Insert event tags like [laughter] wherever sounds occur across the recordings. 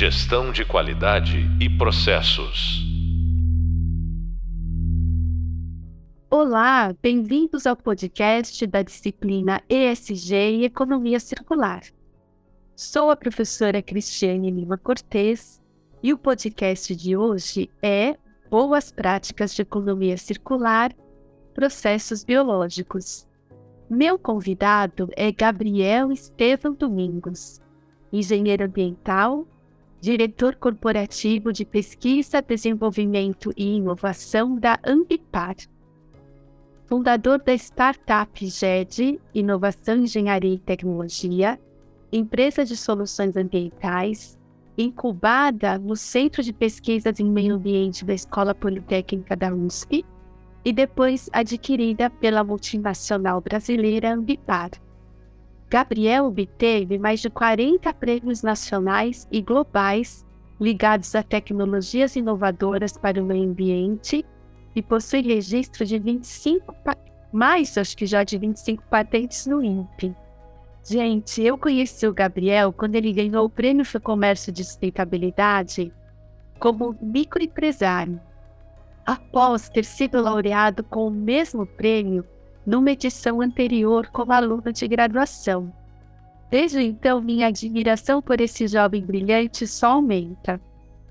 Gestão de qualidade e processos. Olá, bem-vindos ao podcast da disciplina ESG e Economia Circular. Sou a professora Cristiane Lima Cortes e o podcast de hoje é Boas Práticas de Economia Circular, Processos Biológicos. Meu convidado é Gabriel Estevam Domingos, engenheiro ambiental, diretor corporativo de pesquisa, desenvolvimento e inovação da Ambipar, fundador da startup GED, Inovação, Engenharia e Tecnologia, empresa de soluções ambientais, incubada no Centro de Pesquisas em Meio Ambiente da Escola Politécnica da USP e depois adquirida pela multinacional brasileira Ambipar. Gabriel obteve mais de 40 prêmios nacionais e globais ligados a tecnologias inovadoras para o meio ambiente e possui registro de 25, mais acho que já de 25 patentes no INPE. Gente, eu conheci o Gabriel quando ele ganhou o Prêmio Comércio de Sustentabilidade como microempresário, após ter sido laureado com o mesmo prêmio numa edição anterior como aluno de graduação. Desde então, minha admiração por esse jovem brilhante só aumenta.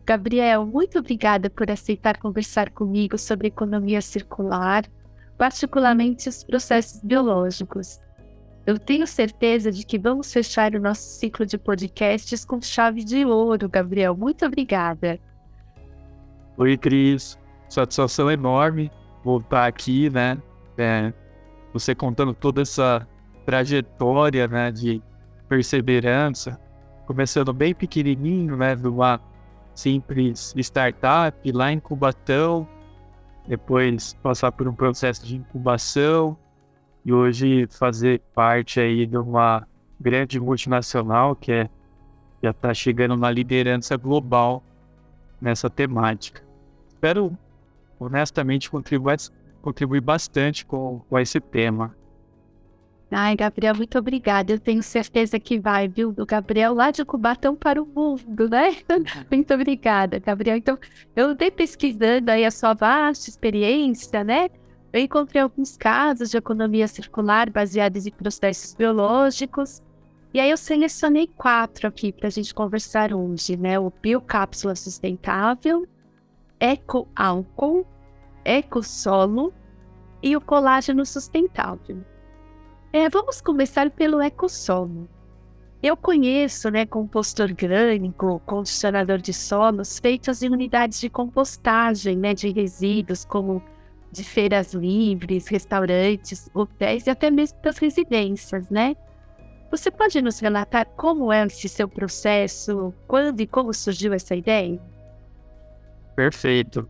Gabriel, muito obrigada por aceitar conversar comigo sobre economia circular, particularmente os processos biológicos. Eu tenho certeza de que vamos fechar o nosso ciclo de podcasts com chave de ouro, Gabriel. Muito obrigada. Oi, Cris. Satisfação enorme voltar aqui, né? É, você contando toda essa trajetória, né, de perseverança, começando bem pequenininho, né, de uma simples startup lá em Cubatão, depois passar por um processo de incubação, e hoje fazer parte aí de uma grande multinacional que é, já está chegando na liderança global nessa temática. Espero honestamente contribuir, contribuir bastante com, com esse tema. Ai, Gabriel, muito obrigada. Eu tenho certeza que vai, viu? Do Gabriel lá de Cubatão para o mundo, né? [laughs] muito obrigada, Gabriel. Então, eu dei pesquisando aí a sua vasta experiência, né? Eu encontrei alguns casos de economia circular baseados em processos biológicos. E aí eu selecionei quatro aqui para a gente conversar hoje, né? O biocápsula sustentável, ecoálcool, ecossolo e o colágeno sustentável. É, vamos começar pelo ecossolo. Eu conheço, né, composto orgânico, condicionador de solos feitos em unidades de compostagem, né, de resíduos como de feiras livres, restaurantes, hotéis e até mesmo das residências, né? Você pode nos relatar como é esse seu processo, quando e como surgiu essa ideia? Perfeito.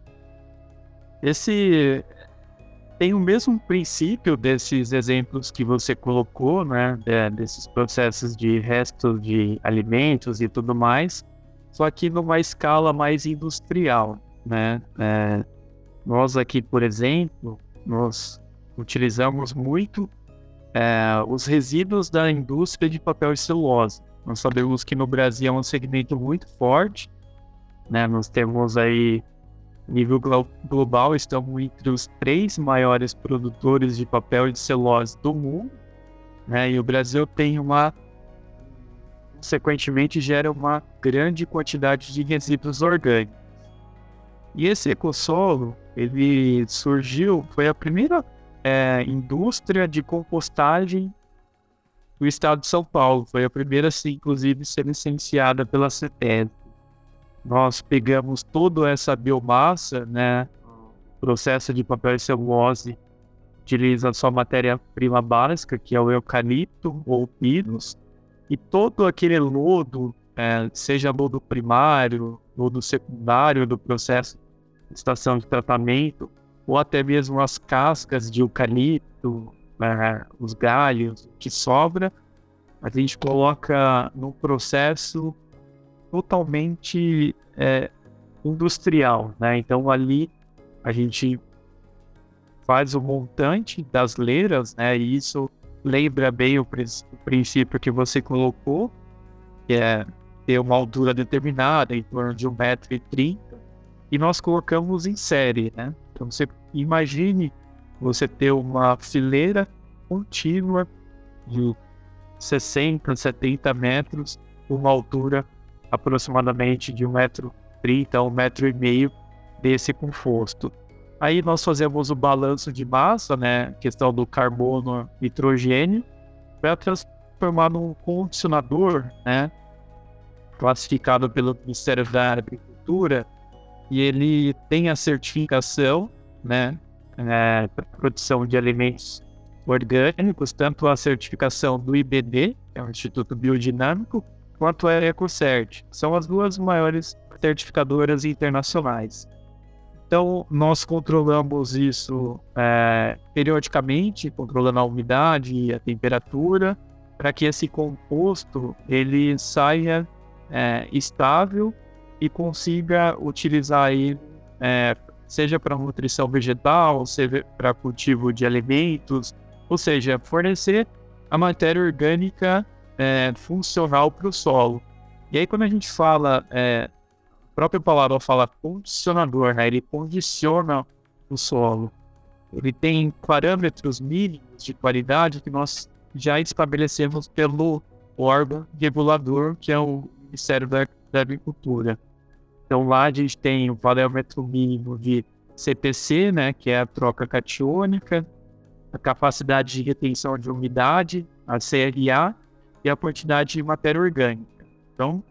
Esse tem o mesmo princípio desses exemplos que você colocou, né? Desses processos de resto de alimentos e tudo mais, só que numa escala mais industrial, né? É, nós aqui, por exemplo, nós utilizamos muito é, os resíduos da indústria de papel e celulose. Nós sabemos que no Brasil é um segmento muito forte, né? Nós temos aí nível glo global, estamos entre os três maiores produtores de papel e de celulose do mundo, né? E o Brasil tem uma consequentemente gera uma grande quantidade de resíduos orgânicos. E esse ecossolo, ele surgiu, foi a primeira é, indústria de compostagem do estado de São Paulo. Foi a primeira, sim, inclusive, ser licenciada pela CETES. Nós pegamos toda essa biomassa, né, processo de papel e celulose, utiliza sua matéria-prima básica, que é o eucalipto ou pinus, e todo aquele lodo, é, seja lodo primário, lodo secundário do processo estação de tratamento, ou até mesmo as cascas de eucalipto, né, os galhos que sobra, a gente coloca no processo totalmente é, industrial, né? Então ali a gente faz o montante das leiras, né? E isso lembra bem o, o princípio que você colocou, que é ter uma altura determinada, em torno de 1,30m, e nós colocamos em série, né? Então você imagine você ter uma fileira contínua de 60, 70 metros, uma altura aproximadamente de 1,30m a 1,5m desse conforto. Aí nós fazemos o balanço de massa, né, questão do carbono nitrogênio, para transformar num condicionador, né, classificado pelo Ministério da Agricultura, e ele tem a certificação, né, é, para produção de alimentos orgânicos, tanto a certificação do IBD, que é o Instituto Biodinâmico, quanto a EcoCert. São as duas maiores certificadoras internacionais. Então, nós controlamos isso é, periodicamente, controlando a umidade e a temperatura, para que esse composto ele saia é, estável e consiga utilizar ele, é, seja para nutrição vegetal, seja para cultivo de alimentos, ou seja, fornecer a matéria orgânica é, funcional para o solo. E aí, quando a gente fala é, própria palavra fala condicionador, né? Ele condiciona o solo. Ele tem parâmetros mínimos de qualidade que nós já estabelecemos pelo órgão regulador, que é o Ministério da, da Agricultura. Então lá a gente tem o parâmetro mínimo de CPC, né, que é a troca catiônica, a capacidade de retenção de umidade, a CRA, e a quantidade de matéria orgânica. Então,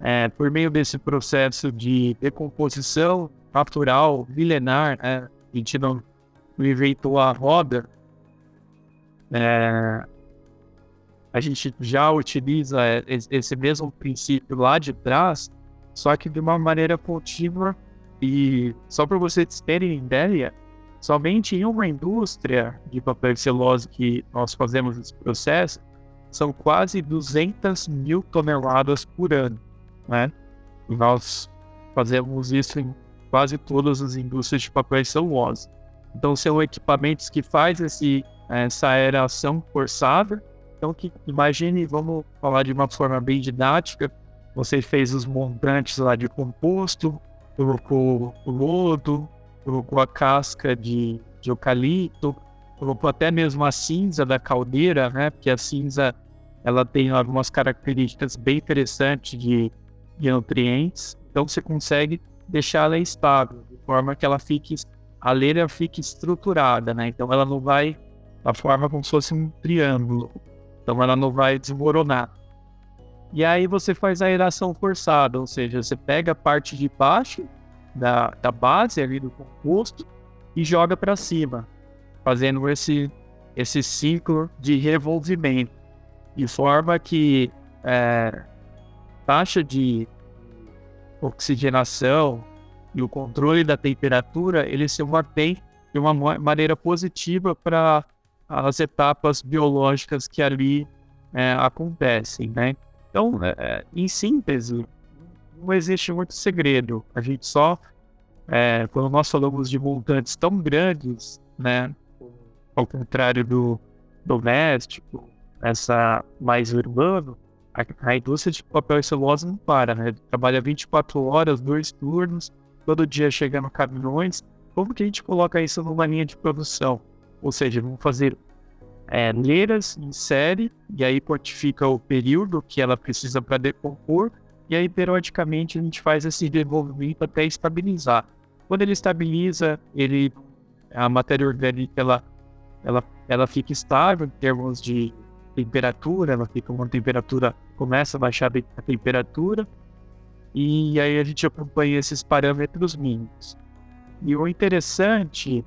é, por meio desse processo de decomposição natural, milenar, né, a gente não, inventou a roda, é, a gente já utiliza esse mesmo princípio lá de trás, só que de uma maneira contínua. E só para vocês terem ideia, somente em uma indústria de papel celulose que nós fazemos esse processo, são quase 200 mil toneladas por ano né? Nós fazemos isso em quase todas as indústrias de papel e celulose. Então são equipamentos que fazem esse, essa aeração forçada. Então que imagine, vamos falar de uma forma bem didática, você fez os montantes lá de composto, colocou o lodo, colocou a casca de, de eucalipto, colocou até mesmo a cinza da caldeira, né? Porque a cinza ela tem algumas características bem interessantes de de nutrientes, então você consegue deixar ela estável, de forma que ela fique, a leira fique estruturada, né? Então ela não vai da forma como se fosse um triângulo, então ela não vai desmoronar. E aí você faz a aeração forçada, ou seja, você pega a parte de baixo da, da base ali do composto e joga para cima, fazendo esse, esse ciclo de revolvimento, de forma que é, taxa de oxigenação e o controle da temperatura, ele se mantém de uma maneira positiva para as etapas biológicas que ali é, acontecem, né? Então, é, em síntese, não existe muito segredo. A gente só, é, quando nós falamos de montantes tão grandes, né, ao contrário do doméstico, essa mais urbano, a, a, indústria de papel e celulose não para, né? Trabalha 24 horas, dois turnos, todo dia chegando caminhões. Como que a gente coloca isso numa linha de produção? Ou seja, vamos fazer é, leiras em série, e aí quantifica o período que ela precisa para decompor, e aí periodicamente a gente faz esse desenvolvimento até estabilizar. Quando ele estabiliza, ele a matéria orgânica ela, ela, ela fica estável em termos de temperatura, ela fica uma temperatura, começa a baixar a temperatura, e aí a gente acompanha esses parâmetros mínimos. E o interessante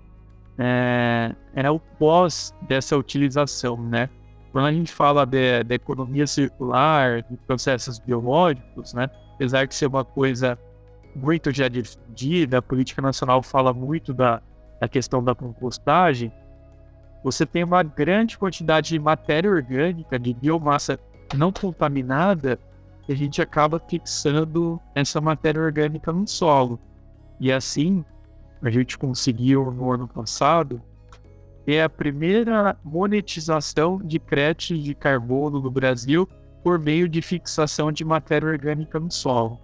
é, é o pós dessa utilização, né? Quando a gente fala de, economia circular, de processos biológicos, né? Apesar de ser uma coisa muito já difundida, a política nacional fala muito da, da questão da compostagem, você tem uma grande quantidade de matéria orgânica, de biomassa não contaminada, a gente acaba fixando essa matéria orgânica no solo. E assim, a gente conseguiu no ano passado é a primeira monetização de créditos de carbono no Brasil por meio de fixação de matéria orgânica no solo.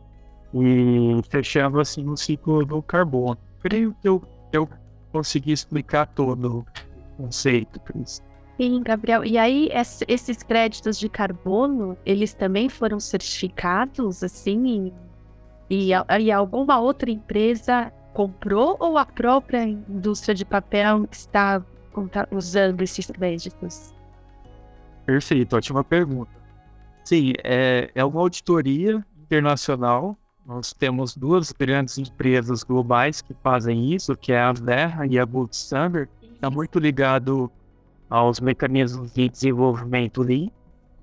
E fechando assim o ciclo do carbono. Creio que eu, eu consegui explicar todo conceito. Sim, Gabriel. E aí, esses créditos de carbono, eles também foram certificados, assim, e, e alguma outra empresa comprou ou a própria indústria de papel está usando esses créditos? Perfeito, ótima pergunta. Sim, é, é uma auditoria internacional. Nós temos duas grandes empresas globais que fazem isso, que é a Verra e a Gold Standard. Está muito ligado aos mecanismos de desenvolvimento Lean,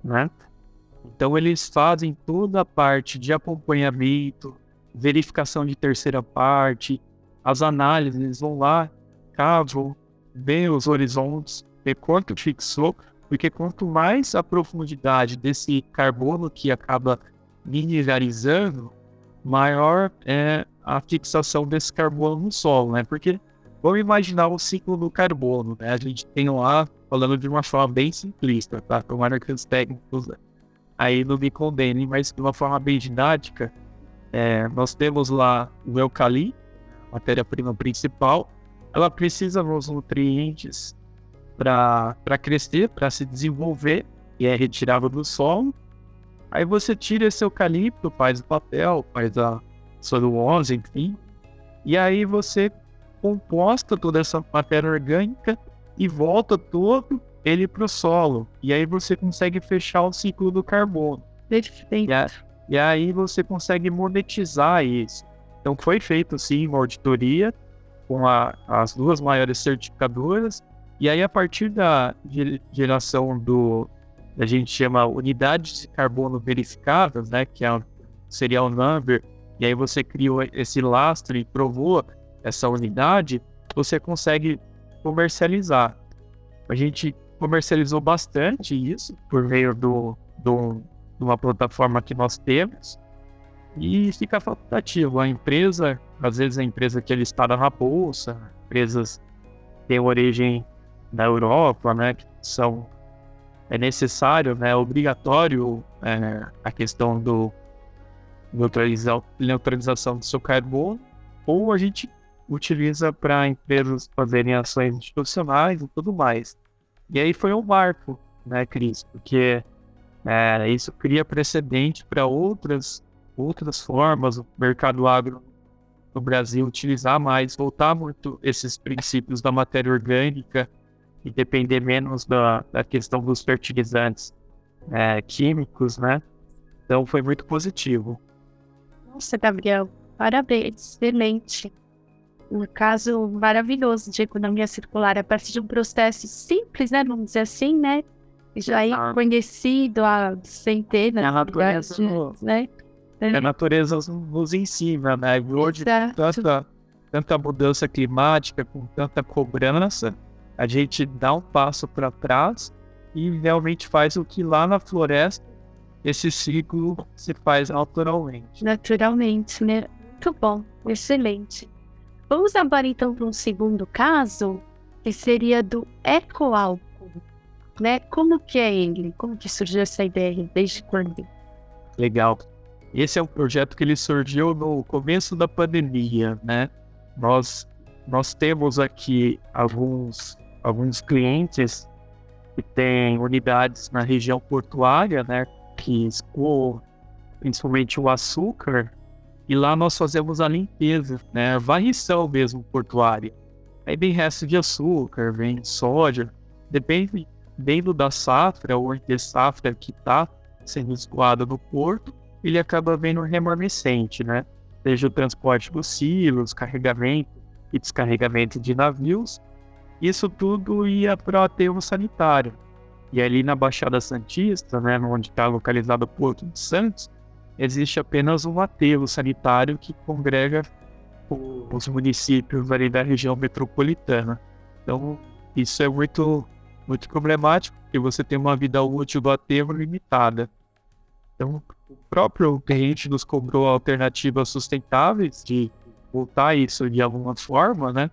né? Então eles fazem toda a parte de acompanhamento, verificação de terceira parte, as análises, eles vão lá, cavam, ver os horizontes, ver quanto fixou, porque quanto mais a profundidade desse carbono que acaba mineralizando, maior é a fixação desse carbono no solo, né? Porque vamos imaginar o ciclo do carbono, né? A gente tem lá falando de uma forma bem simplista, tá? Tomara que os técnicos aí não me condenem, mas de uma forma bem didática, é, nós temos lá o eucalipto, matéria-prima principal, ela precisa dos nutrientes para crescer, para se desenvolver, e é retirado do solo. Aí você tira esse eucalipto, faz o papel, faz a celulose, enfim, e aí você composta toda essa matéria orgânica e volta todo ele para o solo. E aí você consegue fechar o ciclo do carbono. Perfeito. E, e aí você consegue monetizar isso. Então foi feito sim uma auditoria com a, as duas maiores certificadoras. E aí a partir da geração do a gente chama unidades de carbono verificadas, né, que é seria o number, e aí você criou esse lastro e provou essa unidade, você consegue comercializar. A gente comercializou bastante isso por meio do, do, de uma plataforma que nós temos e fica facultativo. A empresa, às vezes a empresa que ele está na bolsa, empresas que têm origem na Europa, né, que são é necessário, né, é obrigatório é, a questão do neutralização, neutralização do seu carbono, ou a gente utiliza para empresas fazerem ações institucionais e tudo mais. E aí foi um marco, né, Cris? Porque é, isso cria precedente para outras, outras formas, o mercado agro no Brasil utilizar mais, voltar muito esses princípios da matéria orgânica e depender menos da, da questão dos fertilizantes é, químicos, né? Então foi muito positivo. Nossa, Gabriel, parabéns, excelente um caso maravilhoso de economia circular a partir de um processo simples, né? Vamos dizer assim, né? Já é conhecido há centenas a natureza de anos, né? A natureza nos ensina, né? Hoje, tanta, tanta mudança climática, com tanta cobrança, a gente dá um passo para trás e realmente faz o que lá na floresta esse ciclo se faz naturalmente. Naturalmente, né? Muito bom, excelente. Vamos agora então para um segundo caso, que seria do ecoálcool. Né? Como que é ele? Como que surgiu essa ideia? Desde quando? Legal. Esse é um projeto que ele surgiu no começo da pandemia, né? Nós, nós temos aqui alguns, alguns clientes que têm unidades na região portuária, né? Que escoam principalmente o açúcar e lá nós fazemos a limpeza, né? Varrição mesmo portuária. Aí vem resto de açúcar, vem soja, depende dentro da safra ou de safra que está sendo escoada no porto, ele acaba vendo remanescente, né? Seja o transporte dos silos, carregamento e descarregamento de navios, isso tudo ia para o aterro sanitário. E ali na Baixada Santista, né, onde está localizado o Porto de Santos, existe apenas um aterro sanitário que congrega os municípios ali da região metropolitana. Então, isso é muito, muito problemático, porque você tem uma vida útil do aterro limitada. Então, o próprio cliente nos cobrou alternativas sustentáveis de voltar isso de alguma forma, né?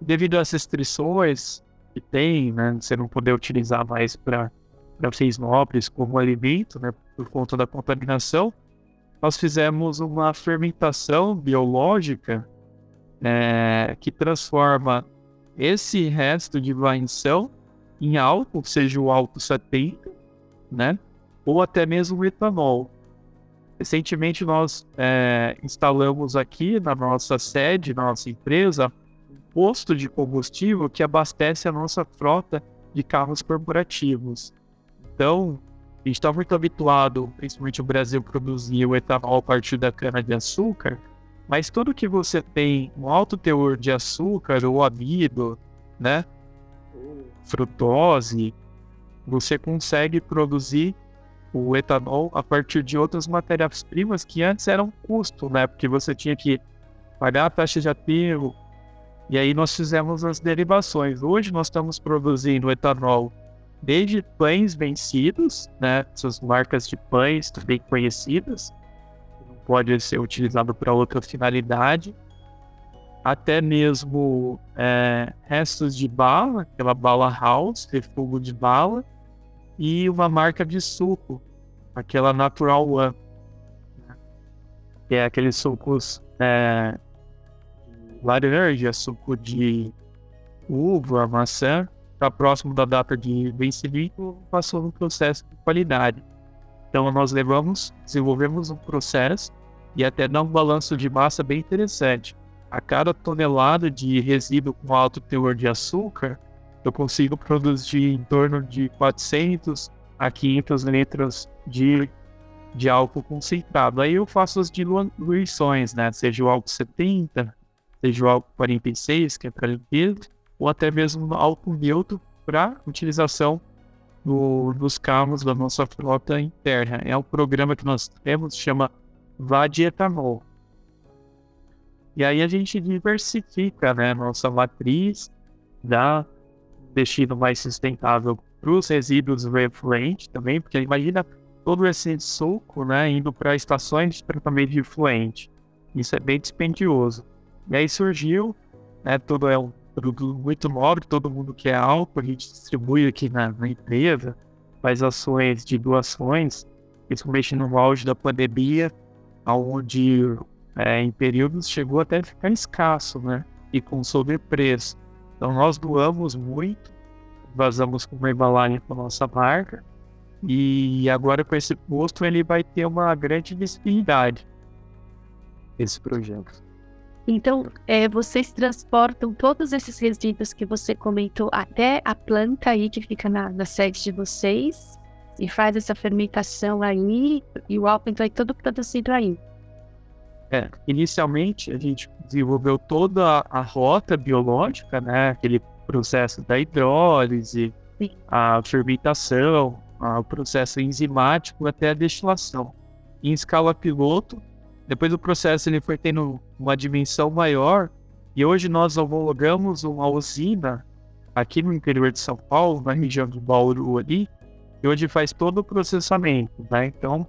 Devido às restrições que tem, né? Você não poder utilizar mais para fins nobres como alimento, né, por conta da contaminação, nós fizemos uma fermentação biológica é, que transforma esse resto de vaição em álcool, seja o álcool 70, né, ou até mesmo o etanol. Recentemente nós é, instalamos aqui na nossa sede, na nossa empresa, um posto de combustível que abastece a nossa frota de carros corporativos. Então, a gente está muito habituado, principalmente o Brasil, produzir o etanol a partir da cana-de-açúcar, mas tudo que você tem um alto teor de açúcar ou amido, né, frutose, você consegue produzir o etanol a partir de outras matérias-primas que antes eram custo, né? Porque você tinha que pagar a taxa de aterro. E aí nós fizemos as derivações. Hoje nós estamos produzindo etanol desde pães vencidos, né? Essas marcas de pães bem conhecidas, não pode ser utilizado para outra finalidade, até mesmo é, restos de bala, aquela bala house, refúgio de bala, e uma marca de suco, aquela Natural One, né? que é aqueles sucos é, laranja, suco de uva, maçã, está próximo da data de vencimento, passou no processo de qualidade. Então nós levamos, desenvolvemos um processo e até dá um balanço de massa bem interessante. A cada tonelada de resíduo com alto teor de açúcar, eu consigo produzir em torno de 400 a 500 litros de, de álcool concentrado. Aí eu faço as diluições, né? Seja o álcool 70, seja o álcool 46, que é para limpeza, ou até mesmo álcool neutro para utilização no, nos carros da nossa frota interna. É um programa que nós temos, chama Vadietanol. E aí a gente diversifica né, nossa matriz, dá destino mais sustentável para os resíduos refluentes também, porque imagina todo esse suco né, indo para estações de tratamento de efluente. Isso é bem dispendioso. E aí surgiu, né, tudo é um produto muito nobre, todo mundo quer álcool, a gente distribui aqui na, na empresa, faz ações de doações, principalmente no auge da pandemia, onde é, em períodos chegou até a ficar escasso, né? E com sobrepreço. Então nós doamos muito, vazamos com uma embalagem com a nossa marca, e agora com esse posto ele vai ter uma grande visibilidade, esse projeto. Então, é, vocês transportam todos esses resíduos que você comentou até a planta aí que fica na, na sede de vocês e faz essa fermentação aí e o álcool então é todo produzido aí. É, inicialmente a gente desenvolveu toda a rota biológica, né? Aquele processo da hidrólise, Sim. a fermentação, o processo enzimático até a destilação. Em escala piloto, depois o processo ele foi tendo uma dimensão maior e hoje nós homologamos uma usina aqui no interior de São Paulo, na região de Bauru ali, e hoje faz todo o processamento, né? Então,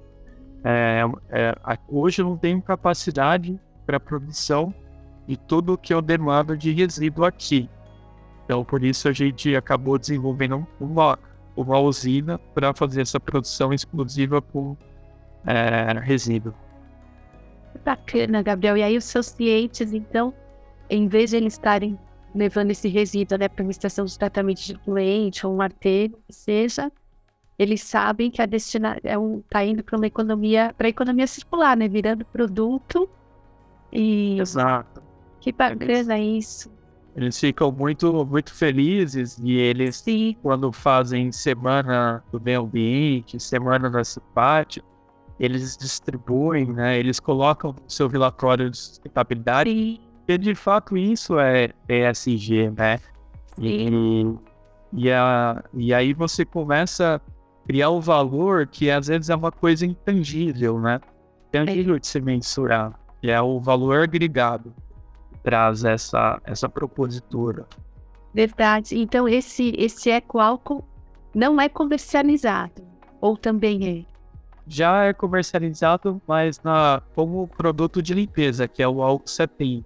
é, é, hoje eu não tenho capacidade para produção de tudo que eu demando de resíduo aqui. Então, por isso a gente acabou desenvolvendo uma, uma usina para fazer essa produção exclusiva por é, resíduo. Bacana, Gabriel. E aí os seus clientes, então, em vez de eles estarem levando esse resíduo né, para uma estação de tratamento de cliente ou um arteiro, seja, eles sabem que a destina é um, tá indo para uma economia, para a economia circular, né? Virando produto. E. Exato. Que bacana isso. Eles ficam muito, muito felizes e eles, Sim. quando fazem semana do meio ambiente, semana da simpática, eles distribuem, né? Eles colocam no seu relatório de sustentabilidade. Sim. E de fato isso é ESG, né? E, e, a, e aí você começa a criar o um valor que às vezes é uma coisa intangível, né? Intangível é. de se mensurar. Que é o valor agregado que traz essa, essa propositura. Verdade. Então esse, esse eco-álcool não é comercializado, ou também é? Já é comercializado, mas na, como produto de limpeza, que é o álcool 70.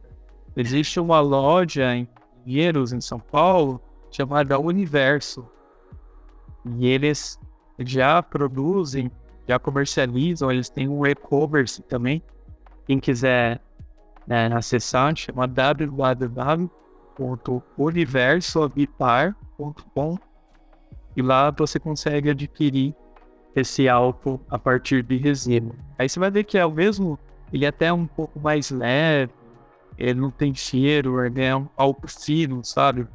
Existe uma loja em Pinheiros, em São Paulo, chamada Universo. E eles já produzem, já comercializam, eles têm um e-commerce também. Quem quiser né, acessar, chama www.universoavipar.com e lá você consegue adquirir esse álcool a partir de resina. Aí você vai ver que é o mesmo, ele é até um pouco mais leve, ele não tem cheiro, ele é um álcool fino, sabe?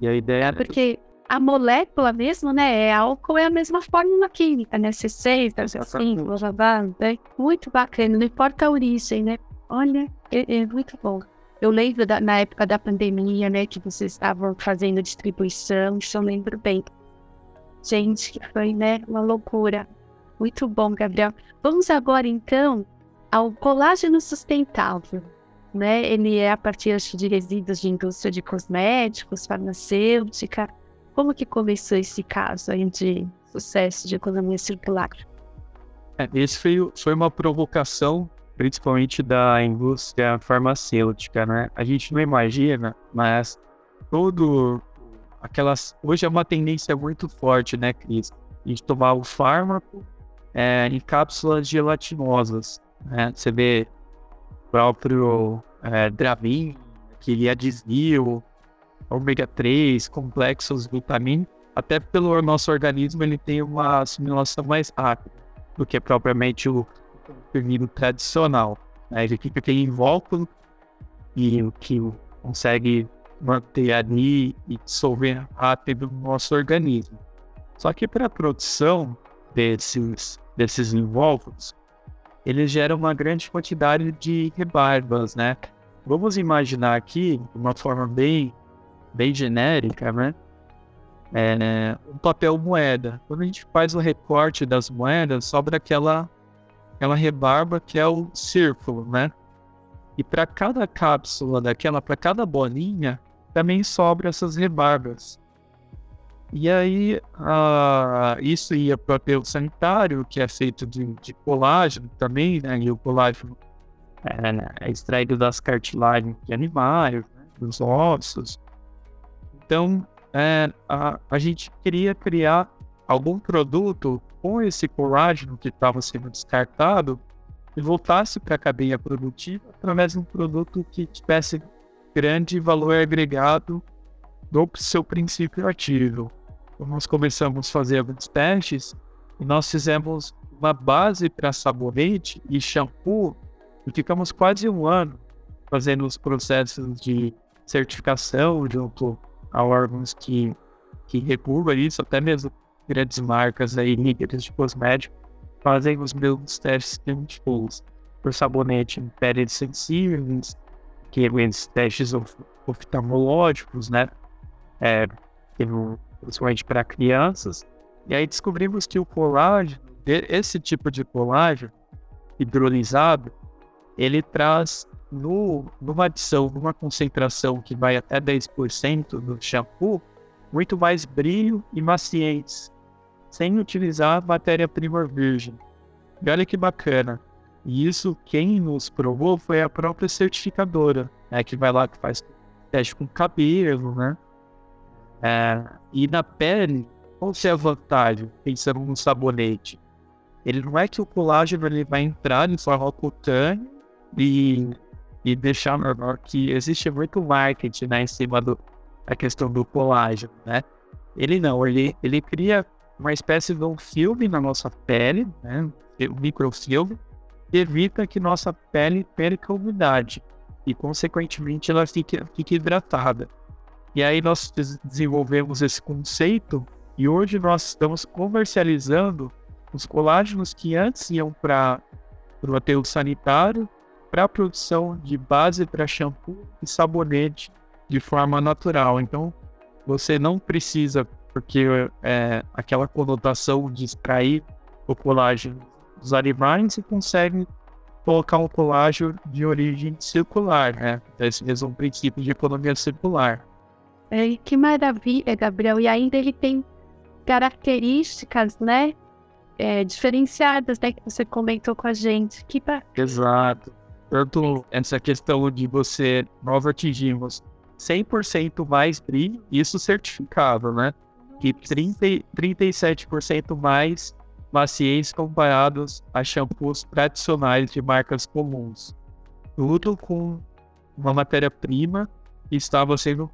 E a ideia é porque a molécula mesmo, né? É álcool é a mesma fórmula química, né? C6, C5, blá blá blá. É muito bacana, não importa a origem, né? Olha, é, é muito bom. Eu lembro da, na época da pandemia, né, que vocês estavam fazendo distribuição, isso eu lembro bem. Gente, que foi, né, uma loucura. Muito bom, Gabriel. Vamos agora, então, ao colágeno sustentável. Né? Ele é a partir de resíduos de indústria de cosméticos, farmacêutica. Como que começou esse caso aí de sucesso de economia circular? É, esse foi, foi uma provocação, principalmente da indústria farmacêutica, né? A gente não imagina, mas todo aquelas. Hoje é uma tendência muito forte, né, Cris? A gente tomar o fármaco é, em cápsulas gelatinosas. Né? Você vê o próprio é, Dramin, que é desvio, ômega 3, complexos vitamina, até pelo nosso organismo ele tem uma assimilação mais rápida do que propriamente o comprimido tradicional. Né? Ele fica aquele invólucro e que consegue manter ali e dissolver rápido no nosso organismo. Só que para a produção desses, desses invólucros, eles geram uma grande quantidade de rebarbas, né? Vamos imaginar aqui, de uma forma bem, bem genérica, né? É, um papel moeda. Quando a gente faz o recorte das moedas, sobra aquela, aquela rebarba que é o círculo, né? E para cada cápsula daquela, para cada bolinha, também sobra essas rebarbas. E aí, uh, isso ia para o aterro sanitário, que é feito de, de colágeno também, né? E o colágeno é, é extraído das cartilagens de animais, né? dos ossos. Então, é, a, a gente queria criar algum produto com esse colágeno que estava sendo descartado e voltasse para a cadeia produtiva através de um produto que tivesse grande valor agregado do seu princípio ativo. Então, nós começamos a fazer alguns testes e nós fizemos uma base para sabonete e shampoo e ficamos quase um ano fazendo os processos de certificação junto a órgãos que, que regulam isso, até mesmo grandes marcas aí, líderes de cosméticos, fazem os mesmos testes que a gente fez por sabonete em peles sensíveis, que esses testes oftalmológicos, né? É, principalmente para crianças. E aí descobrimos que o colágeno, esse tipo de colágeno hidrolisado, ele traz no, numa adição, numa concentração que vai até 10% do shampoo, muito mais brilho e maciez, sem utilizar matéria-prima virgem. E olha que bacana. E isso quem nos provou foi a própria certificadora, né, que vai lá que faz teste com cabelo, né? É, e na pele, qual é a vantagem, pensando no sabonete? Ele não é que o colágeno ele vai entrar em forma cutânea e, e deixar normal, que existe muito marketing né, em cima do, da questão do colágeno, né? Ele não, ele, ele cria uma espécie de um filme na nossa pele, né? Um microfilme, evita que nossa pele perca umidade e, consequentemente, ela fique, fique hidratada. E aí nós desenvolvemos esse conceito e hoje nós estamos comercializando os colágenos que antes iam para o aterro sanitário para a produção de base para shampoo e sabonete de forma natural. Então, você não precisa, porque é aquela conotação de extrair o colágeno dos animais e consegue colocar um colágeno de origem circular, né? Esse mesmo princípio de economia circular. É, que maravilha, Gabriel. E ainda ele tem características, né? É, diferenciadas, né? Que você comentou com a gente. Que pra... Exato. Tanto essa questão de você, nós atingimos 100% mais brilho, isso certificado, né? e 30, 37% mais maciez comparados a shampoos tradicionais de marcas comuns. Tudo com uma matéria-prima que estava sendo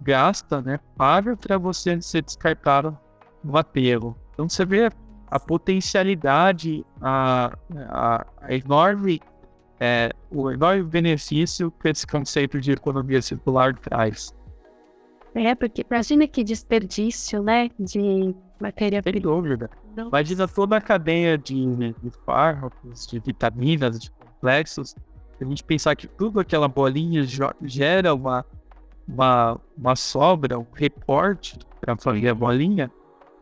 gasta, né, paga para você ser descartado no aterro. Então você vê a potencialidade, a, a, a enorme, é, o enorme benefício que esse conceito de economia circular traz. É, porque imagina que desperdício, né, de matéria-prima. Sem dúvida. Não. Imagina toda a cadeia de, de fármacos, de vitaminas, de complexos. A gente pensar que tudo aquela bolinha gera uma, uma, uma sobra, um reporte para fazer a bolinha.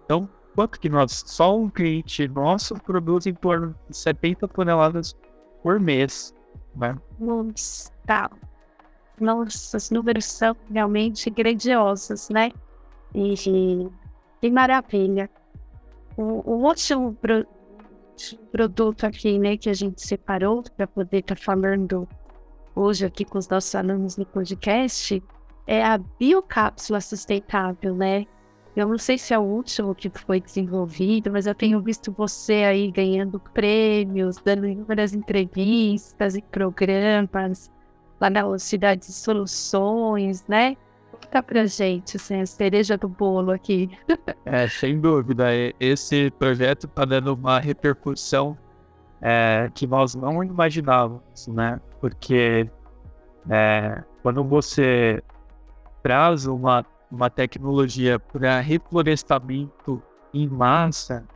Então, quanto que nós, só um cliente nosso produz em torno de 70 toneladas por mês. Né? Nossa, tá. Nossa, os números são realmente grandiosos, né? E que maravilha. O, o último pro, produto aqui, né, que a gente separou para poder estar tá falando hoje aqui com os nossos alunos no podcast é a biocápsula sustentável, né? Eu não sei se é o último que foi desenvolvido, mas eu tenho visto você aí ganhando prêmios, dando inúmeras entrevistas e programas lá na Cidade de Soluções, né? Conta pra gente, assim, a cereja do bolo aqui. é, sem dúvida. Esse projeto está dando uma repercussão é, que nós não imaginávamos, né? Porque é, quando você traz uma uma tecnologia para reflorestamento em massa,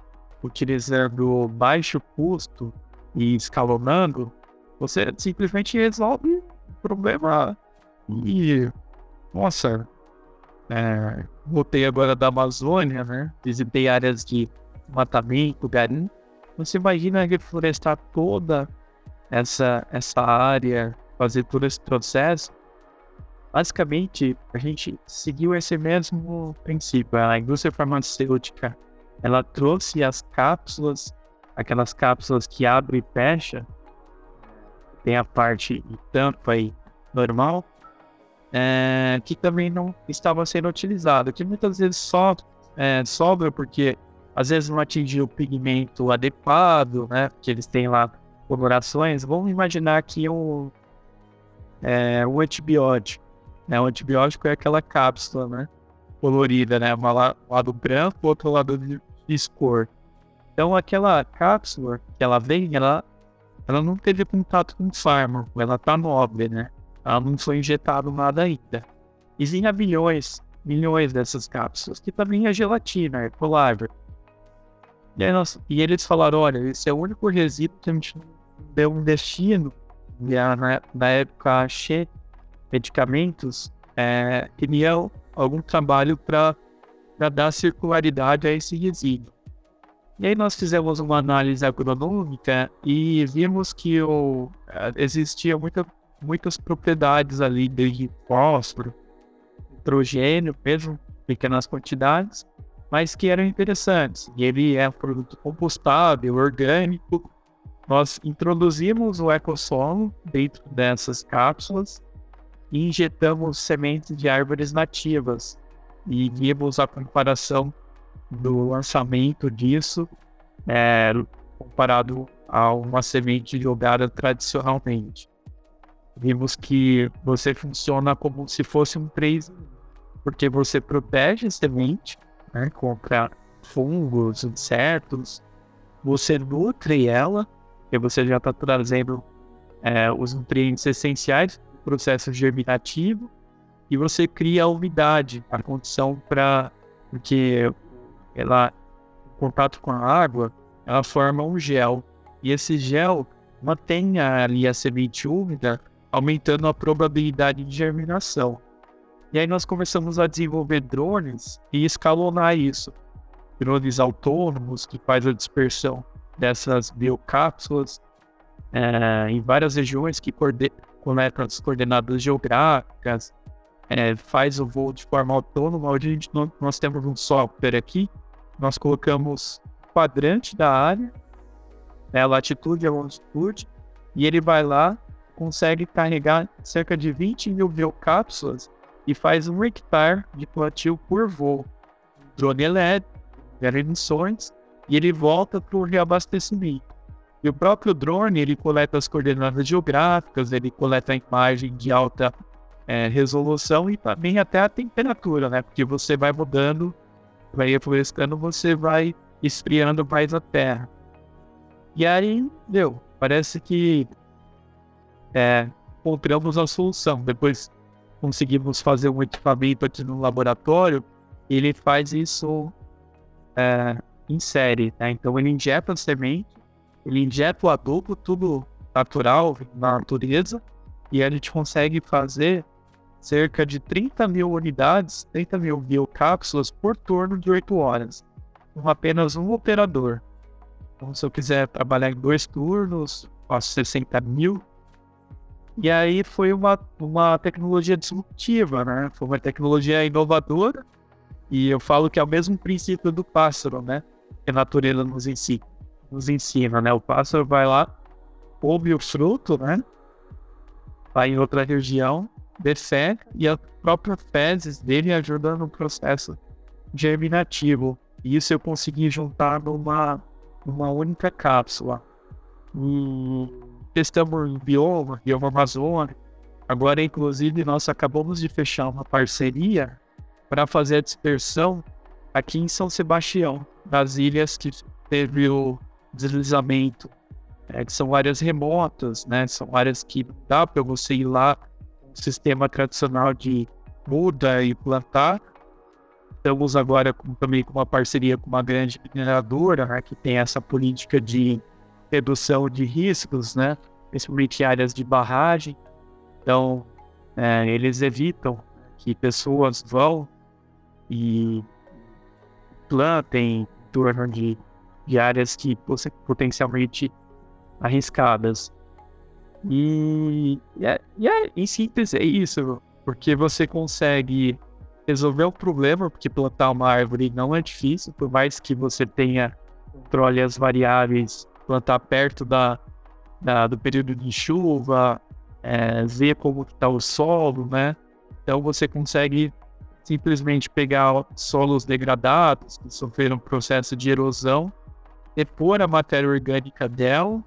utilizando baixo custo e escalonando, você simplesmente resolve o problema e, nossa, é, voltei agora da Amazônia, né? Visitei áreas de matamento, garim. Você imagina reflorestar toda essa, essa área, fazer todo esse processo basicamente, a gente seguiu esse mesmo princípio. A indústria farmacêutica, ela trouxe as cápsulas, aquelas cápsulas que abre e fecha, tem a parte tampa aí normal, é, que também não estava sendo utilizada, que muitas vezes só é, sobra porque às vezes não atingiu o pigmento adequado, né? Porque eles têm lá colorações. Vamos imaginar que um, é, um antibiótico né? O antibiótico é aquela cápsula, né? Colorida, né? Um lado branco, outro lado de escor. Então, aquela cápsula que ela vem, ela, ela não teve contato com o fármaco, ela tá nobre, né? Ela não foi injetada nada ainda. Existem milhões, milhões dessas cápsulas, que também é gelatina, é colágeno. E, nós, e eles falaram, olha, esse é o único resíduo que a gente deu um destino. Na, na época, achei medicamentos, é, teriam algum trabalho para dar circularidade a esse resíduo. E aí nós fizemos uma análise agronômica e vimos que o, é, existia muita, muitas propriedades ali de fósforo, nitrogênio, mesmo pequenas quantidades, mas que eram interessantes. E ele é um produto compostável, orgânico. Nós introduzimos o ecossolo dentro dessas cápsulas e injetamos sementes de árvores nativas e vimos a comparação do lançamento disso é, comparado a uma semente jogada tradicionalmente. Vimos que você funciona como se fosse um 3 porque você protege a semente né, contra fungos, insetos, você nutre ela, e você já está trazendo é, os nutrientes essenciais processo germinativo e você cria a umidade, a condição para porque ela em contato com a água, ela forma um gel. E esse gel mantém ali a semente úmida, aumentando a probabilidade de germinação. E aí nós começamos a desenvolver drones e escalonar isso. Drones autônomos que faz a dispersão dessas biocápsulas é, em várias regiões que conecta as coordenadas geográficas, é, faz o voo de forma autônoma. Hoje a gente, nós temos um software aqui, nós colocamos quadrante da área, né, a latitude e a longitude, e ele vai lá, consegue carregar cerca de 20 mil biocápsulas e faz um hectare de plantio por voo. drone elétrico, emissões, e ele volta para o reabastecimento. E o próprio drone, ele coleta as coordenadas geográficas, ele coleta a imagem de alta é, resolução e também até a temperatura, né? Porque você vai mudando, vai reflorestando, você vai esfriando mais a terra. E aí, deu. Parece que é, encontramos a solução. Depois conseguimos fazer um equipamento aqui no laboratório, ele faz isso é, em série. Né? Então ele injeta a semente, ele injeta o adubo, tudo natural na natureza, e a gente consegue fazer cerca de 30 mil unidades, 30 mil biocápsulas por turno de 8 horas, com apenas um operador. Então, se eu quiser trabalhar em dois turnos, faço 60 mil. E aí foi uma, uma tecnologia disruptiva, né? Foi uma tecnologia inovadora. E eu falo que é o mesmo princípio do pássaro, né? Que a natureza nos ensina, nos ensina, né? O pássaro vai lá, ouve o fruto, né? Vai em outra região, defere, e a própria fezes dele ajuda no processo germinativo. E isso eu consegui juntar numa uma única cápsula. E testamos em bioma, bioma Amazônia. Agora, inclusive, nós acabamos de fechar uma parceria para fazer a dispersão aqui em São Sebastião, das ilhas que teve o deslizamento, é, que são áreas remotas, né? São áreas que dá para você ir lá, um sistema tradicional de muda e plantar, Estamos agora com, também com uma parceria com uma grande mineradora, né, que tem essa política de redução de riscos, né, principalmente áreas de barragem. Então, é, eles evitam que pessoas vão e plantem em torno de, de áreas que potencialmente arriscadas. E, e, é, e é, em síntese é isso, porque você consegue resolver o problema, porque plantar uma árvore não é difícil, por mais que você tenha controle as variáveis, plantar perto da, da do período de chuva, é, ver como está o solo, né? Então você consegue simplesmente pegar solos degradados que sofreram processo de erosão, repor a matéria orgânica dela,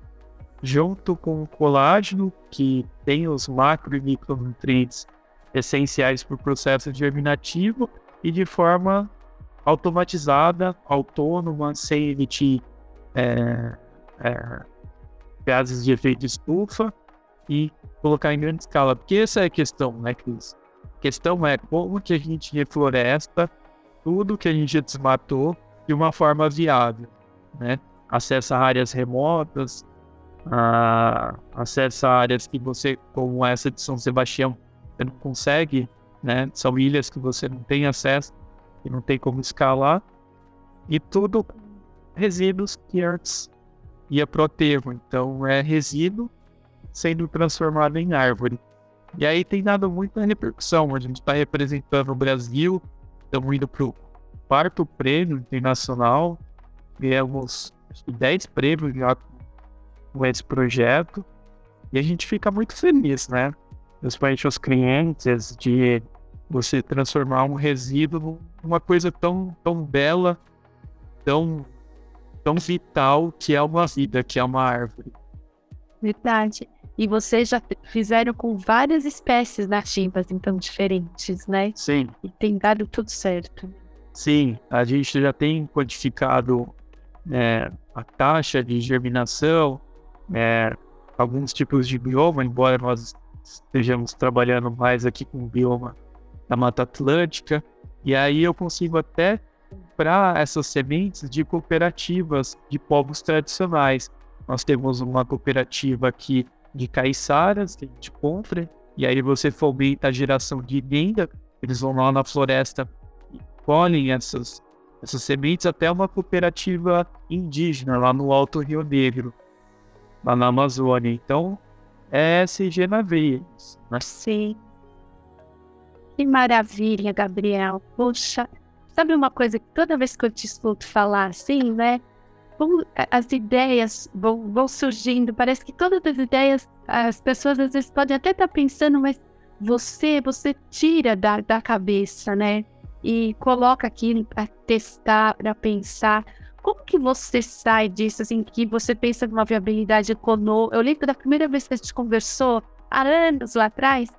junto com o colágeno, que tem os macro e micronutrientes essenciais para o processo germinativo e de forma automatizada, autônoma, sem emitir é, é, gases de efeito estufa e colocar em grande escala. Porque essa é a questão, né, Cris? A questão é como que a gente refloresta tudo que a gente desmatou de uma forma viável, né? Acessa áreas remotas, uh, acessa áreas que você, como essa de São Sebastião, você não consegue, né? São ilhas que você não tem acesso e não tem como escalar. E tudo resíduos que antes ia pro aterro. Então é resíduo sendo transformado em árvore. E aí tem dado muita repercussão. A gente está representando o Brasil, estamos indo para o quarto prêmio internacional, ganhamos 10 prêmios já com esse projeto. E a gente fica muito feliz, né? principalmente os clientes, de você transformar um resíduo numa coisa tão, tão bela, tão, tão vital que é uma vida, que é uma árvore. Verdade. E vocês já fizeram com várias espécies nativas, então, diferentes, né? Sim. E tem dado tudo certo. Sim, a gente já tem quantificado é, a taxa de germinação, é, alguns tipos de bioma, embora nós estejamos trabalhando mais aqui com o bioma da Mata Atlântica, e aí eu consigo até comprar essas sementes de cooperativas de povos tradicionais. Nós temos uma cooperativa aqui de caiçaras que a gente compra, e aí você fomenta a geração de renda, eles vão lá na floresta e colhem essas, essas sementes até uma cooperativa indígena lá no Alto Rio Negro, lá na Amazônia. Então, é SG Navios. Né? Sim. Que maravilha, Gabriel. Poxa, sabe uma coisa que toda vez que eu te escuto falar assim, né? As ideias vão, vão surgindo, parece que todas as ideias, as pessoas às vezes podem até estar pensando, mas você, você tira da, da cabeça, né? e coloca aquilo para testar, para pensar. Como que você sai disso, assim, que você pensa numa viabilidade econômica? Eu lembro da primeira vez que a gente conversou, há anos lá atrás,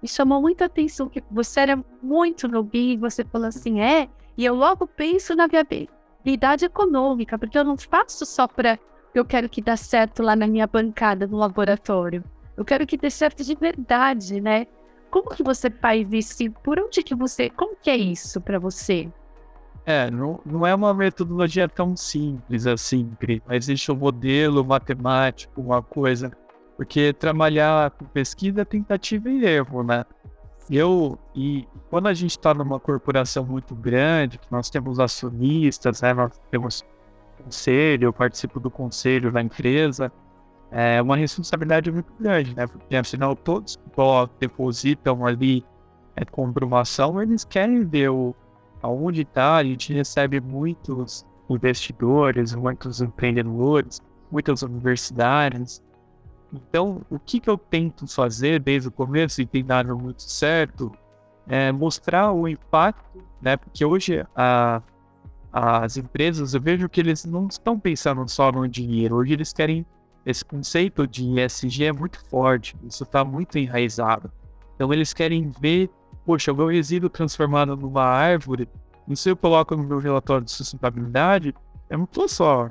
me chamou muito a atenção que você era muito novinho, você falou assim, é, e eu logo penso na viabilidade econômica, porque eu não faço só para eu quero que dê certo lá na minha bancada no laboratório. Eu quero que dê certo de verdade, né? Como que você faz isso? Por onde que você. Como que é isso para você? É, não, não é uma metodologia tão simples assim, mas existe um modelo matemático, uma coisa. Porque trabalhar com pesquisa é tentativa e erro, né? Eu, e quando a gente está numa corporação muito grande, que nós temos acionistas, né? Nós temos conselho, eu participo do conselho da empresa, é uma responsabilidade muito grande, né? Porque afinal todos que depositam ali é, comprovação, eles querem ver o, aonde está, a gente recebe muitos investidores, muitos empreendedores, muitas universidades. Então, o que, que eu tento fazer desde o começo e tem dado muito certo é mostrar o impacto, né? Porque hoje a, as empresas, eu vejo que eles não estão pensando só no dinheiro, hoje eles querem esse conceito de ESG é muito forte, isso está muito enraizado. Então eles querem ver, poxa, o meu resíduo transformado numa árvore, isso eu coloco no meu relatório de sustentabilidade, eu não estou só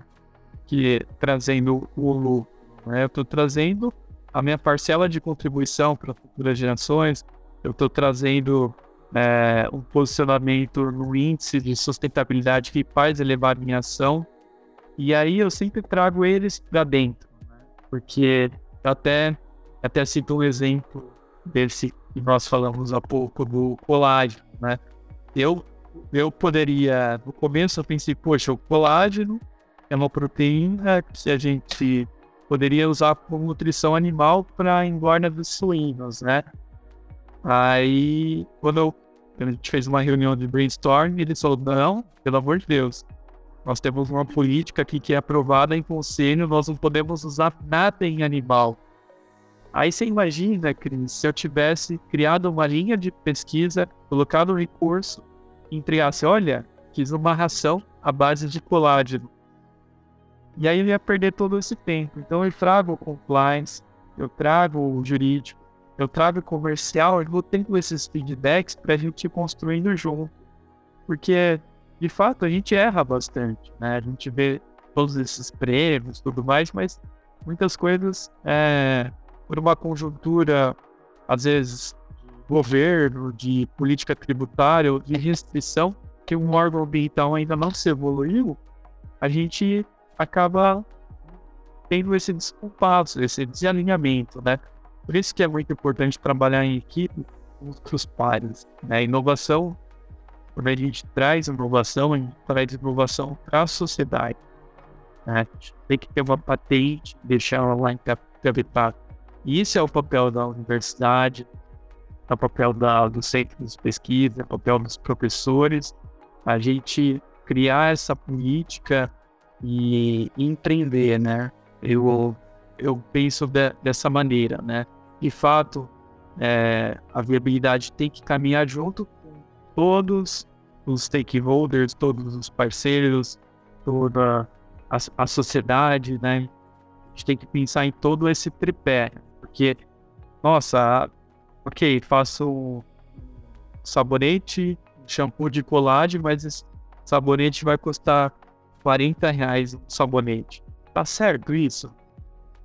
que trazendo o né? eu estou trazendo a minha parcela de contribuição para futuras gerações, eu estou trazendo é, um posicionamento no índice de sustentabilidade que faz elevar minha ação, e aí eu sempre trago eles para dentro. Porque até, até cito um exemplo desse que nós falamos há pouco do colágeno, né? Eu, eu poderia, no começo eu pensei, poxa, o colágeno é uma proteína que a gente poderia usar como nutrição animal para engorda dos suínos, né? Aí, quando eu, a gente fez uma reunião de brainstorm, ele falou, não, pelo amor de Deus, nós temos uma política aqui que é aprovada em conselho, nós não podemos usar nada em animal. Aí você imagina, Cris, se eu tivesse criado uma linha de pesquisa, colocado um recurso, entregasse, olha, fiz uma ração à base de colágeno. E aí eu ia perder todo esse tempo. Então eu trago o compliance, eu trago o jurídico, eu trago o comercial, eu vou tendo esses feedbacks para a gente ir construindo junto. Porque de fato, a gente erra bastante, né? A gente vê todos esses prêmios tudo mais, mas muitas coisas, é, por uma conjuntura, às vezes, de governo, de política tributária ou de restrição, que um órgão ambiental ainda não se evoluiu, a gente acaba tendo esse desculpado, esse desalinhamento, né? Por isso que é muito importante trabalhar em equipe com os pares, né? Inovação quando a gente traz inovação, a gente traz inovação para a sociedade. Né? A gente tem que ter uma patente, deixar ela lá encabetada. E isso é o papel da universidade, é o papel da, do centro de pesquisa, é o papel dos professores, a gente criar essa política e, empreender, né? Eu, eu penso de, dessa maneira, né? De fato, é, a viabilidade tem que caminhar junto todos os stakeholders, todos os parceiros, toda a, a sociedade, né? A gente tem que pensar em todo esse tripé, porque, nossa, ok, faço sabonete, shampoo de colágeno, mas esse sabonete vai custar 40 reais um sabonete. Tá certo isso?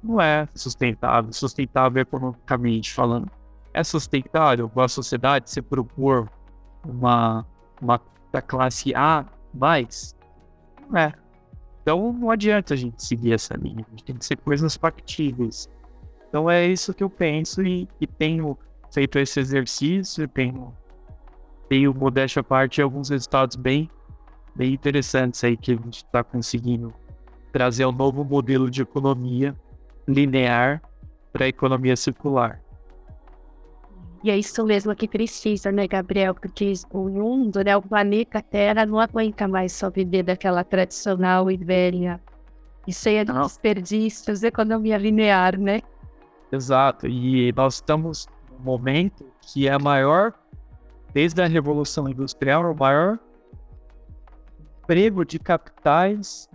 Não é sustentável, sustentável economicamente falando. É sustentável para a sociedade se propor uma, uma da classe A mais, não é. Então não adianta a gente seguir essa linha, a gente tem que ser coisas factíveis. Então é isso que eu penso e, e tenho feito esse exercício, tenho, tenho modéstia à parte alguns resultados bem, bem interessantes aí que a gente está conseguindo trazer um novo modelo de economia linear para a economia circular. E é isso mesmo que precisa, né, Gabriel? Porque o mundo, né, o planeta Terra não aguenta mais só viver daquela tradicional e velha e cheia de desperdícios, economia linear, né? Exato. E nós estamos num momento que é a maior desde a Revolução Industrial, o maior emprego de capitais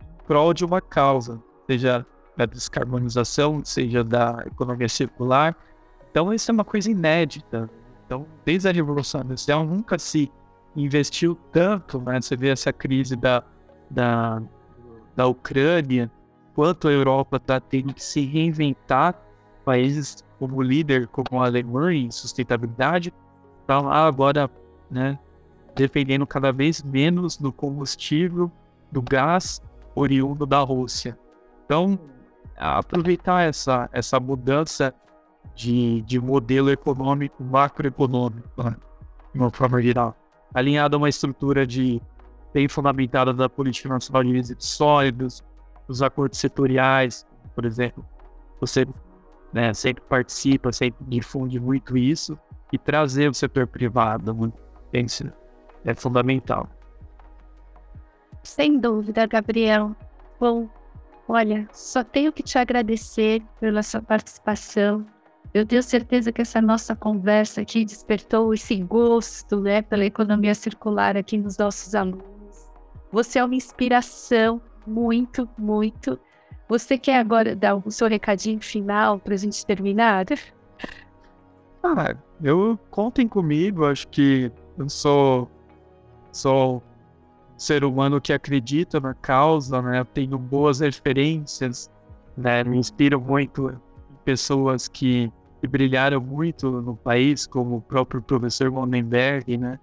em prol de uma causa, seja da descarbonização, seja da economia circular. Então, isso é uma coisa inédita. Então, desde a Revolução Industrial, nunca se investiu tanto, né? Você vê essa crise da, da, da Ucrânia, quanto a Europa está tendo que se reinventar, países como líder, como a Alemanha em sustentabilidade, está lá agora, né, dependendo cada vez menos do combustível, do gás oriundo da Rússia. Então, aproveitar essa, essa mudança de, de modelo econômico, macroeconômico, né, de uma forma geral, alinhado a uma estrutura de bem fundamentada da política nacional de resíduos sólidos, os acordos setoriais, por exemplo, você né, sempre participa, sempre difunde muito isso, e trazer o setor privado pense, é fundamental. Sem dúvida, Gabriel. Bom, olha, só tenho que te agradecer pela sua participação. Eu tenho certeza que essa nossa conversa aqui despertou esse gosto né, pela economia circular aqui nos nossos alunos. Você é uma inspiração muito, muito. Você quer agora dar o seu recadinho final para a gente terminar? Ah, eu contem comigo. Acho que eu sou sou ser humano que acredita na causa, né? Eu tenho boas referências, né? Me inspiro muito em pessoas que, que brilharam muito no país, como o próprio professor Mondenberg, né?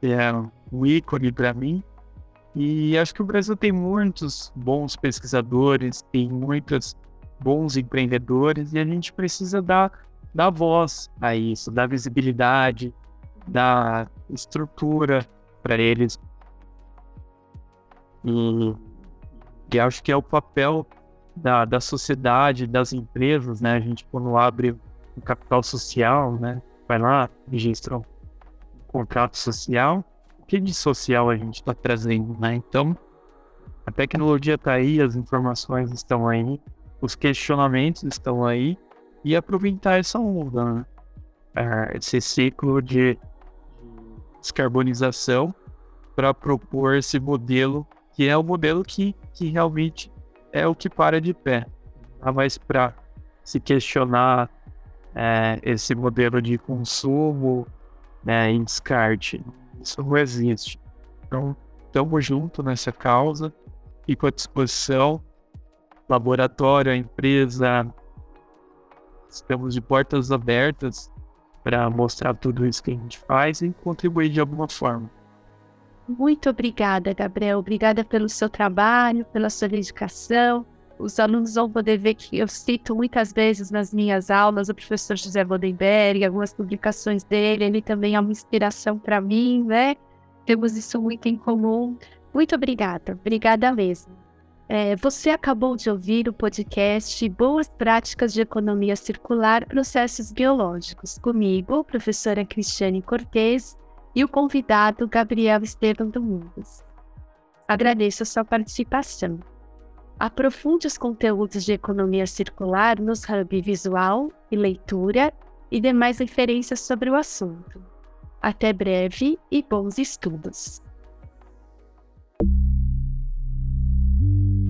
Que é um ícone para mim. E acho que o Brasil tem muitos bons pesquisadores, tem muitos bons empreendedores e a gente precisa dar, dar voz a isso, dar visibilidade, dar estrutura para eles. E, e, acho que é o papel da, da sociedade, das empresas, né? A gente quando abre um capital social, né? Vai lá, registra um contrato social que de social a gente está trazendo, né? Então, a tecnologia está aí, as informações estão aí, os questionamentos estão aí, e aproveitar essa onda, né? É, esse ciclo de descarbonização para propor esse modelo que é o modelo que, que realmente é o que para de pé. Não mais para se questionar é, esse modelo de consumo né, em descarte. Isso não existe. Então, estamos juntos nessa causa, fico à disposição. Laboratório, empresa, estamos de portas abertas para mostrar tudo isso que a gente faz e contribuir de alguma forma. Muito obrigada, Gabriel. Obrigada pelo seu trabalho, pela sua dedicação. Os alunos vão poder ver que eu cito muitas vezes nas minhas aulas o professor José Bodenberg, algumas publicações dele. Ele também é uma inspiração para mim, né? Temos isso muito em comum. Muito obrigada, obrigada mesmo. É, você acabou de ouvir o podcast Boas Práticas de Economia Circular Processos Biológicos, comigo, professora Cristiane Cortez, e o convidado Gabriel Estevam Domingos. Agradeço a sua participação. Aprofunde os conteúdos de economia circular nos hub visual e leitura e demais referências sobre o assunto. Até breve e bons estudos.